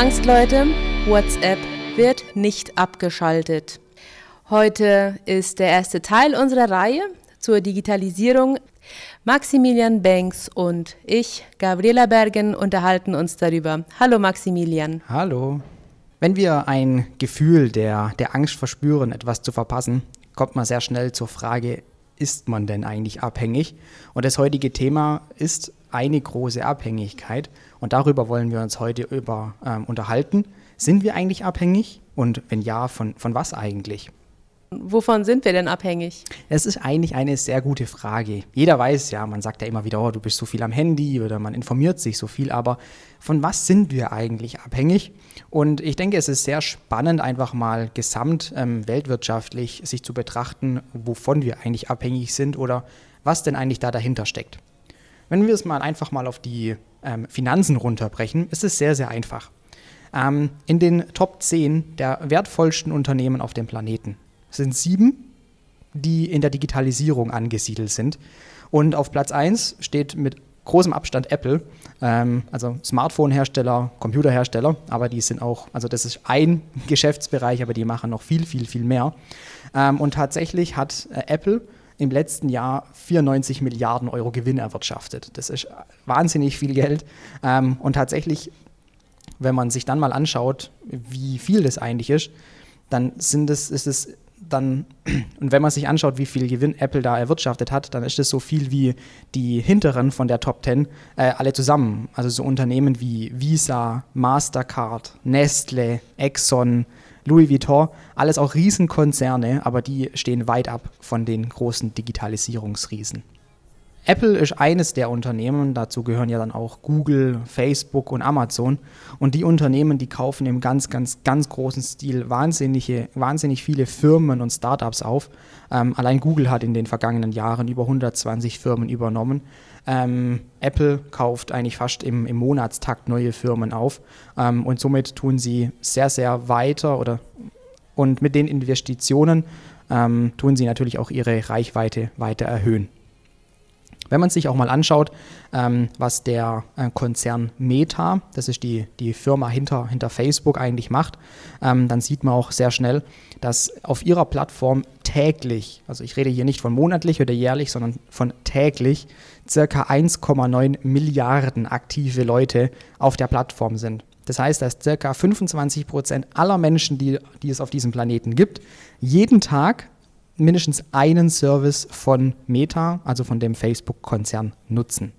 Angst, Leute. WhatsApp wird nicht abgeschaltet. Heute ist der erste Teil unserer Reihe zur Digitalisierung. Maximilian Banks und ich, Gabriela Bergen, unterhalten uns darüber. Hallo Maximilian. Hallo. Wenn wir ein Gefühl der, der Angst verspüren, etwas zu verpassen, kommt man sehr schnell zur Frage, ist man denn eigentlich abhängig? Und das heutige Thema ist eine große Abhängigkeit. Und darüber wollen wir uns heute über, ähm, unterhalten. Sind wir eigentlich abhängig? Und wenn ja, von, von was eigentlich? Wovon sind wir denn abhängig? Es ist eigentlich eine sehr gute Frage. Jeder weiß ja, man sagt ja immer wieder, oh, du bist so viel am Handy oder man informiert sich so viel, aber von was sind wir eigentlich abhängig? Und ich denke, es ist sehr spannend, einfach mal gesamt ähm, weltwirtschaftlich sich zu betrachten, wovon wir eigentlich abhängig sind oder was denn eigentlich da dahinter steckt. Wenn wir es mal einfach mal auf die ähm, Finanzen runterbrechen, ist es sehr, sehr einfach. Ähm, in den Top 10 der wertvollsten Unternehmen auf dem Planeten sind sieben, die in der Digitalisierung angesiedelt sind. Und auf Platz 1 steht mit großem Abstand Apple, ähm, also Smartphone-Hersteller, Computerhersteller, aber die sind auch, also das ist ein Geschäftsbereich, aber die machen noch viel, viel, viel mehr. Ähm, und tatsächlich hat äh, Apple im letzten Jahr 94 Milliarden Euro Gewinn erwirtschaftet. Das ist wahnsinnig viel Geld. Ähm, und tatsächlich, wenn man sich dann mal anschaut, wie viel das eigentlich ist, dann sind es, ist es dann, und wenn man sich anschaut, wie viel Gewinn Apple da erwirtschaftet hat, dann ist es so viel wie die hinteren von der Top 10 äh, alle zusammen. Also so Unternehmen wie Visa, Mastercard, Nestle, Exxon, Louis Vuitton, alles auch Riesenkonzerne, aber die stehen weit ab von den großen Digitalisierungsriesen. Apple ist eines der Unternehmen, dazu gehören ja dann auch Google, Facebook und Amazon. Und die Unternehmen, die kaufen im ganz, ganz, ganz großen Stil wahnsinnige, wahnsinnig viele Firmen und Startups auf. Ähm, allein Google hat in den vergangenen Jahren über 120 Firmen übernommen. Ähm, Apple kauft eigentlich fast im, im, Monatstakt neue Firmen auf ähm, und somit tun sie sehr, sehr weiter oder und mit den Investitionen ähm, tun sie natürlich auch ihre Reichweite weiter erhöhen. Wenn man sich auch mal anschaut, ähm, was der äh, Konzern Meta, das ist die, die Firma hinter, hinter Facebook eigentlich macht, ähm, dann sieht man auch sehr schnell, dass auf ihrer Plattform täglich, also ich rede hier nicht von monatlich oder jährlich, sondern von täglich, circa 1,9 Milliarden aktive Leute auf der Plattform sind. Das heißt, dass circa 25 Prozent aller Menschen, die, die es auf diesem Planeten gibt, jeden Tag mindestens einen Service von Meta, also von dem Facebook-Konzern, nutzen.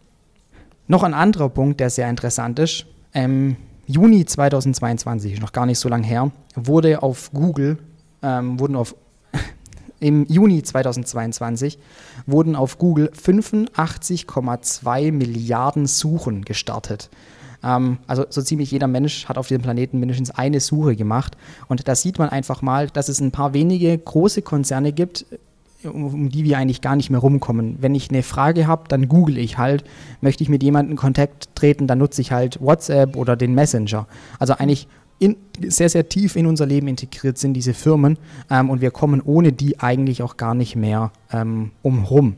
Noch ein anderer Punkt, der sehr interessant ist. Im Juni 2022, noch gar nicht so lange her, wurde auf Google, ähm, wurden auf im Juni 2022 wurden auf Google 85,2 Milliarden Suchen gestartet. Ähm, also so ziemlich jeder Mensch hat auf diesem Planeten mindestens eine Suche gemacht. Und da sieht man einfach mal, dass es ein paar wenige große Konzerne gibt, um die wir eigentlich gar nicht mehr rumkommen. Wenn ich eine Frage habe, dann google ich halt. Möchte ich mit jemandem in Kontakt treten, dann nutze ich halt WhatsApp oder den Messenger. Also eigentlich in, sehr, sehr tief in unser Leben integriert sind diese Firmen ähm, und wir kommen ohne die eigentlich auch gar nicht mehr ähm, umherum.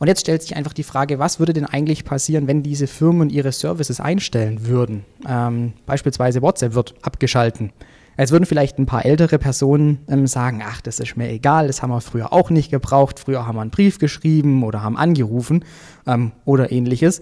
Und jetzt stellt sich einfach die Frage, was würde denn eigentlich passieren, wenn diese Firmen ihre Services einstellen würden? Ähm, beispielsweise WhatsApp wird abgeschalten. Jetzt würden vielleicht ein paar ältere Personen ähm, sagen, ach, das ist mir egal, das haben wir früher auch nicht gebraucht. Früher haben wir einen Brief geschrieben oder haben angerufen ähm, oder ähnliches.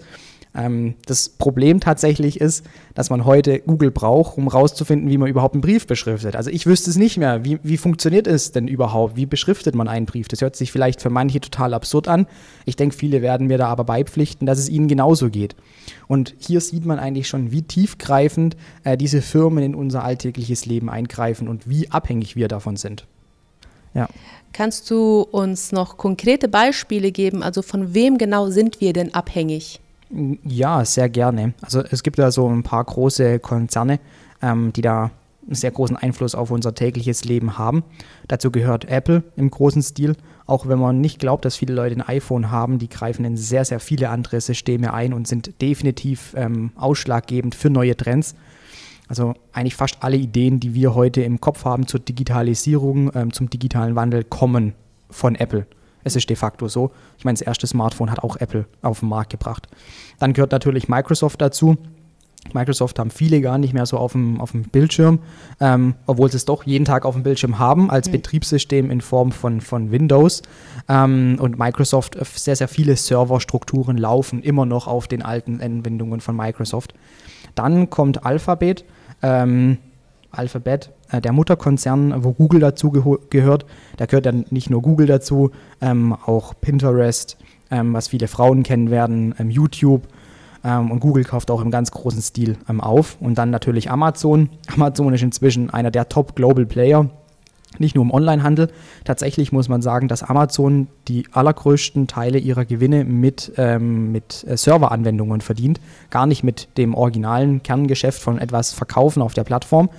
Ähm, das Problem tatsächlich ist, dass man heute Google braucht, um herauszufinden, wie man überhaupt einen Brief beschriftet. Also ich wüsste es nicht mehr. Wie, wie funktioniert es denn überhaupt? Wie beschriftet man einen Brief? Das hört sich vielleicht für manche total absurd an. Ich denke, viele werden mir da aber beipflichten, dass es ihnen genauso geht. Und hier sieht man eigentlich schon, wie tiefgreifend äh, diese Firmen in unser alltägliches Leben eingreifen und wie abhängig wir davon sind. Ja. Kannst du uns noch konkrete Beispiele geben? Also von wem genau sind wir denn abhängig? Ja, sehr gerne. Also es gibt da so ein paar große Konzerne, ähm, die da einen sehr großen Einfluss auf unser tägliches Leben haben. Dazu gehört Apple im großen Stil. Auch wenn man nicht glaubt, dass viele Leute ein iPhone haben, die greifen in sehr, sehr viele andere Systeme ein und sind definitiv ähm, ausschlaggebend für neue Trends. Also eigentlich fast alle Ideen, die wir heute im Kopf haben zur Digitalisierung, ähm, zum digitalen Wandel, kommen von Apple. Es ist de facto so. Ich meine, das erste Smartphone hat auch Apple auf den Markt gebracht. Dann gehört natürlich Microsoft dazu. Microsoft haben viele gar nicht mehr so auf dem, auf dem Bildschirm, ähm, obwohl sie es doch jeden Tag auf dem Bildschirm haben, als mhm. Betriebssystem in Form von, von Windows. Ähm, und Microsoft, äh, sehr, sehr viele Serverstrukturen laufen immer noch auf den alten Anwendungen von Microsoft. Dann kommt Alphabet. Ähm, Alphabet, äh, der Mutterkonzern, wo Google dazu gehört. Da gehört dann nicht nur Google dazu, ähm, auch Pinterest, ähm, was viele Frauen kennen werden, ähm, YouTube. Ähm, und Google kauft auch im ganz großen Stil ähm, auf. Und dann natürlich Amazon. Amazon ist inzwischen einer der Top Global Player nicht nur im Onlinehandel. Tatsächlich muss man sagen, dass Amazon die allergrößten Teile ihrer Gewinne mit, ähm, mit äh, Serveranwendungen verdient, gar nicht mit dem originalen Kerngeschäft von etwas Verkaufen auf der Plattform.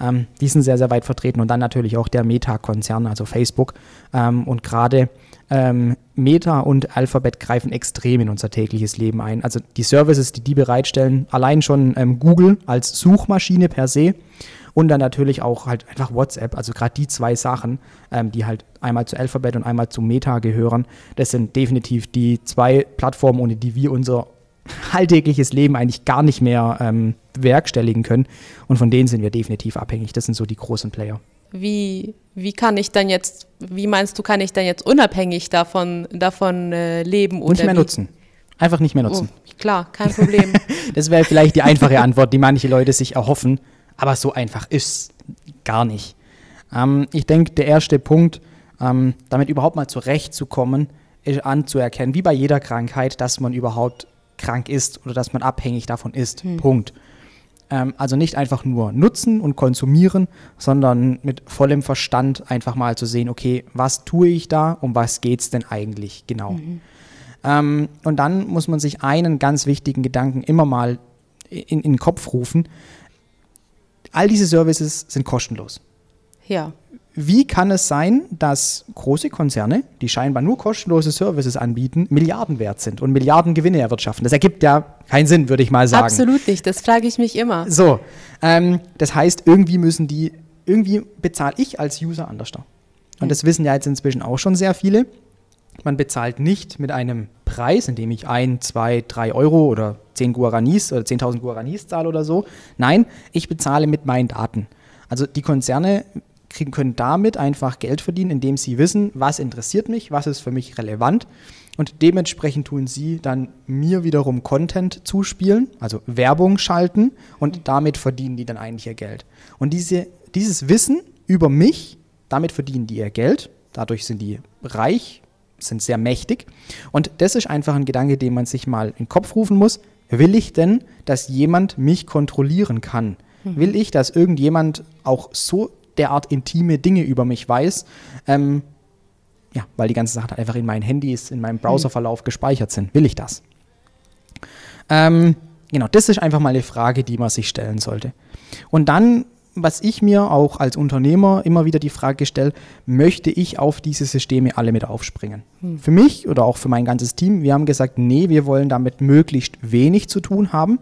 Ähm, die sind sehr, sehr weit vertreten und dann natürlich auch der Meta-Konzern, also Facebook. Ähm, und gerade ähm, Meta und Alphabet greifen extrem in unser tägliches Leben ein. Also die Services, die die bereitstellen, allein schon ähm, Google als Suchmaschine per se und dann natürlich auch halt einfach WhatsApp, also gerade die zwei Sachen, ähm, die halt einmal zu Alphabet und einmal zu Meta gehören, das sind definitiv die zwei Plattformen, ohne die wir unser alltägliches Leben eigentlich gar nicht mehr ähm, bewerkstelligen können. Und von denen sind wir definitiv abhängig. Das sind so die großen Player. Wie, wie kann ich dann jetzt, wie meinst du, kann ich dann jetzt unabhängig davon, davon äh, leben? Oder nicht mehr wie? nutzen. Einfach nicht mehr nutzen. Oh, klar, kein Problem. das wäre vielleicht die einfache Antwort, die manche Leute sich erhoffen. Aber so einfach ist gar nicht. Ähm, ich denke, der erste Punkt, ähm, damit überhaupt mal zurechtzukommen, ist anzuerkennen, wie bei jeder Krankheit, dass man überhaupt krank ist oder dass man abhängig davon ist. Hm. Punkt. Ähm, also nicht einfach nur nutzen und konsumieren, sondern mit vollem Verstand einfach mal zu sehen, okay, was tue ich da, um was geht es denn eigentlich genau. Mhm. Ähm, und dann muss man sich einen ganz wichtigen Gedanken immer mal in, in den Kopf rufen. All diese Services sind kostenlos. Ja. Wie kann es sein, dass große Konzerne, die scheinbar nur kostenlose Services anbieten, Milliarden wert sind und Milliarden Gewinne erwirtschaften? Das ergibt ja keinen Sinn, würde ich mal sagen. Absolut nicht, das frage ich mich immer. So, ähm, das heißt, irgendwie müssen die, irgendwie bezahle ich als User anders da. Und das wissen ja jetzt inzwischen auch schon sehr viele. Man bezahlt nicht mit einem Preis, indem ich ein, zwei, drei Euro oder zehn Guaranis oder 10.000 Guaranis zahle oder so. Nein, ich bezahle mit meinen Daten. Also die Konzerne kriegen, können damit einfach Geld verdienen, indem sie wissen, was interessiert mich, was ist für mich relevant. Und dementsprechend tun sie dann mir wiederum Content zuspielen, also Werbung schalten und damit verdienen die dann eigentlich ihr Geld. Und diese, dieses Wissen über mich, damit verdienen die ihr Geld, dadurch sind die reich, sind sehr mächtig. Und das ist einfach ein Gedanke, den man sich mal in den Kopf rufen muss. Will ich denn, dass jemand mich kontrollieren kann? Mhm. Will ich, dass irgendjemand auch so derart intime Dinge über mich weiß, ähm, ja, weil die ganzen Sachen halt einfach in meinen Handys, in meinem Browserverlauf gespeichert sind. Will ich das? Ähm, genau, das ist einfach mal eine Frage, die man sich stellen sollte. Und dann, was ich mir auch als Unternehmer immer wieder die Frage stelle, möchte ich auf diese Systeme alle mit aufspringen? Mhm. Für mich oder auch für mein ganzes Team, wir haben gesagt, nee, wir wollen damit möglichst wenig zu tun haben.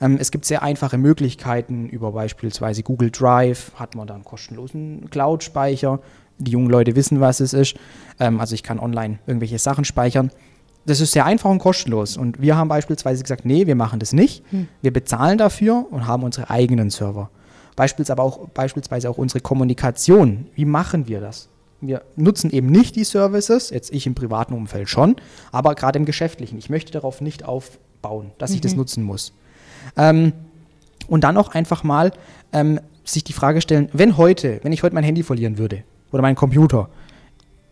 Ähm, es gibt sehr einfache Möglichkeiten über beispielsweise Google Drive, hat man da einen kostenlosen Cloud-Speicher. Die jungen Leute wissen, was es ist. Ähm, also ich kann online irgendwelche Sachen speichern. Das ist sehr einfach und kostenlos. Und wir haben beispielsweise gesagt, nee, wir machen das nicht. Hm. Wir bezahlen dafür und haben unsere eigenen Server. Beispielsweise aber auch, beispielsweise auch unsere Kommunikation. Wie machen wir das? Wir nutzen eben nicht die Services, jetzt ich im privaten Umfeld schon, aber gerade im geschäftlichen. Ich möchte darauf nicht aufbauen, dass mhm. ich das mhm. nutzen muss. Ähm, und dann auch einfach mal ähm, sich die Frage stellen, wenn heute, wenn ich heute mein Handy verlieren würde oder meinen Computer,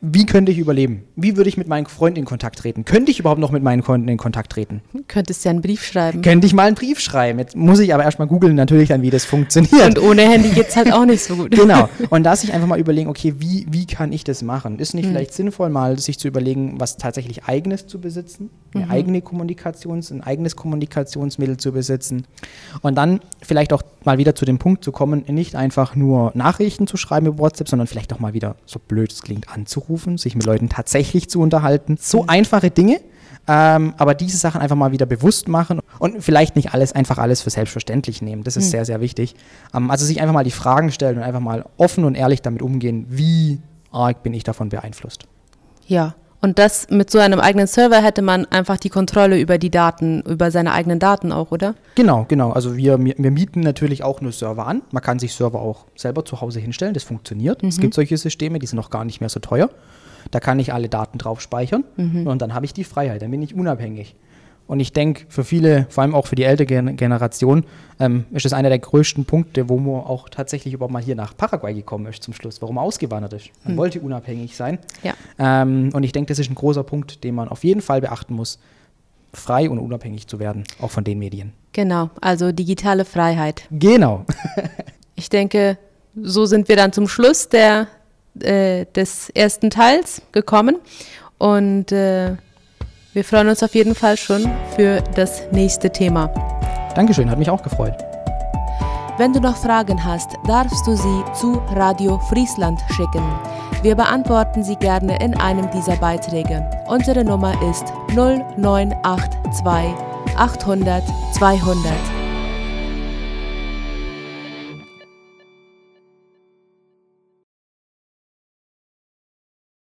wie könnte ich überleben? Wie würde ich mit meinen Freunden in Kontakt treten? Könnte ich überhaupt noch mit meinen Freunden in Kontakt treten? Könntest ja einen Brief schreiben. Könnte ich mal einen Brief schreiben. Jetzt muss ich aber erstmal googeln natürlich dann, wie das funktioniert. Und ohne Handy geht es halt auch nicht so gut. genau. Und da sich einfach mal überlegen, okay, wie, wie kann ich das machen? Ist nicht hm. vielleicht sinnvoll, mal sich zu überlegen, was tatsächlich eigenes zu besitzen? Eine mhm. eigene Kommunikations-, ein eigenes Kommunikationsmittel zu besitzen. Und dann vielleicht auch mal wieder zu dem Punkt zu kommen, nicht einfach nur Nachrichten zu schreiben über WhatsApp, sondern vielleicht auch mal wieder, so blöd es klingt, anzurufen anrufen, sich mit Leuten tatsächlich zu unterhalten. So mhm. einfache Dinge, ähm, aber diese Sachen einfach mal wieder bewusst machen und vielleicht nicht alles, einfach alles für selbstverständlich nehmen. Das ist mhm. sehr, sehr wichtig. Ähm, also sich einfach mal die Fragen stellen und einfach mal offen und ehrlich damit umgehen, wie arg bin ich davon beeinflusst. Ja, Und das mit so einem eigenen Server hätte man einfach die Kontrolle über die Daten, über seine eigenen Daten auch, oder? Genau, genau. Also wir, wir mieten natürlich auch nur Server an. Man kann sich Server auch selber zu Hause hinstellen, das funktioniert. Mhm. Es gibt solche Systeme, die sind noch gar nicht mehr so teuer. Da kann ich alle Daten drauf speichern mhm. und dann habe ich die Freiheit, dann bin ich unabhängig. Und ich denke, für viele, vor allem auch für die ältere Generation, ähm, ist das einer der größten Punkte, wo man auch tatsächlich überhaupt mal hier nach Paraguay gekommen ist zum Schluss, warum man ausgewandert ist. Man hm. wollte unabhängig sein. Ja. Ähm, und ich denke, das ist ein großer Punkt, den man auf jeden Fall beachten muss, frei und unabhängig zu werden, auch von den Medien. Genau, also digitale Freiheit. Genau. ich denke, so sind wir dann zum Schluss der, äh, des ersten Teils gekommen. Und äh, wir freuen uns auf jeden Fall schon für das nächste Thema. Dankeschön, hat mich auch gefreut. Wenn du noch Fragen hast, darfst du sie zu Radio Friesland schicken. Wir beantworten sie gerne in einem dieser Beiträge. Unsere Nummer ist 0982 800 200.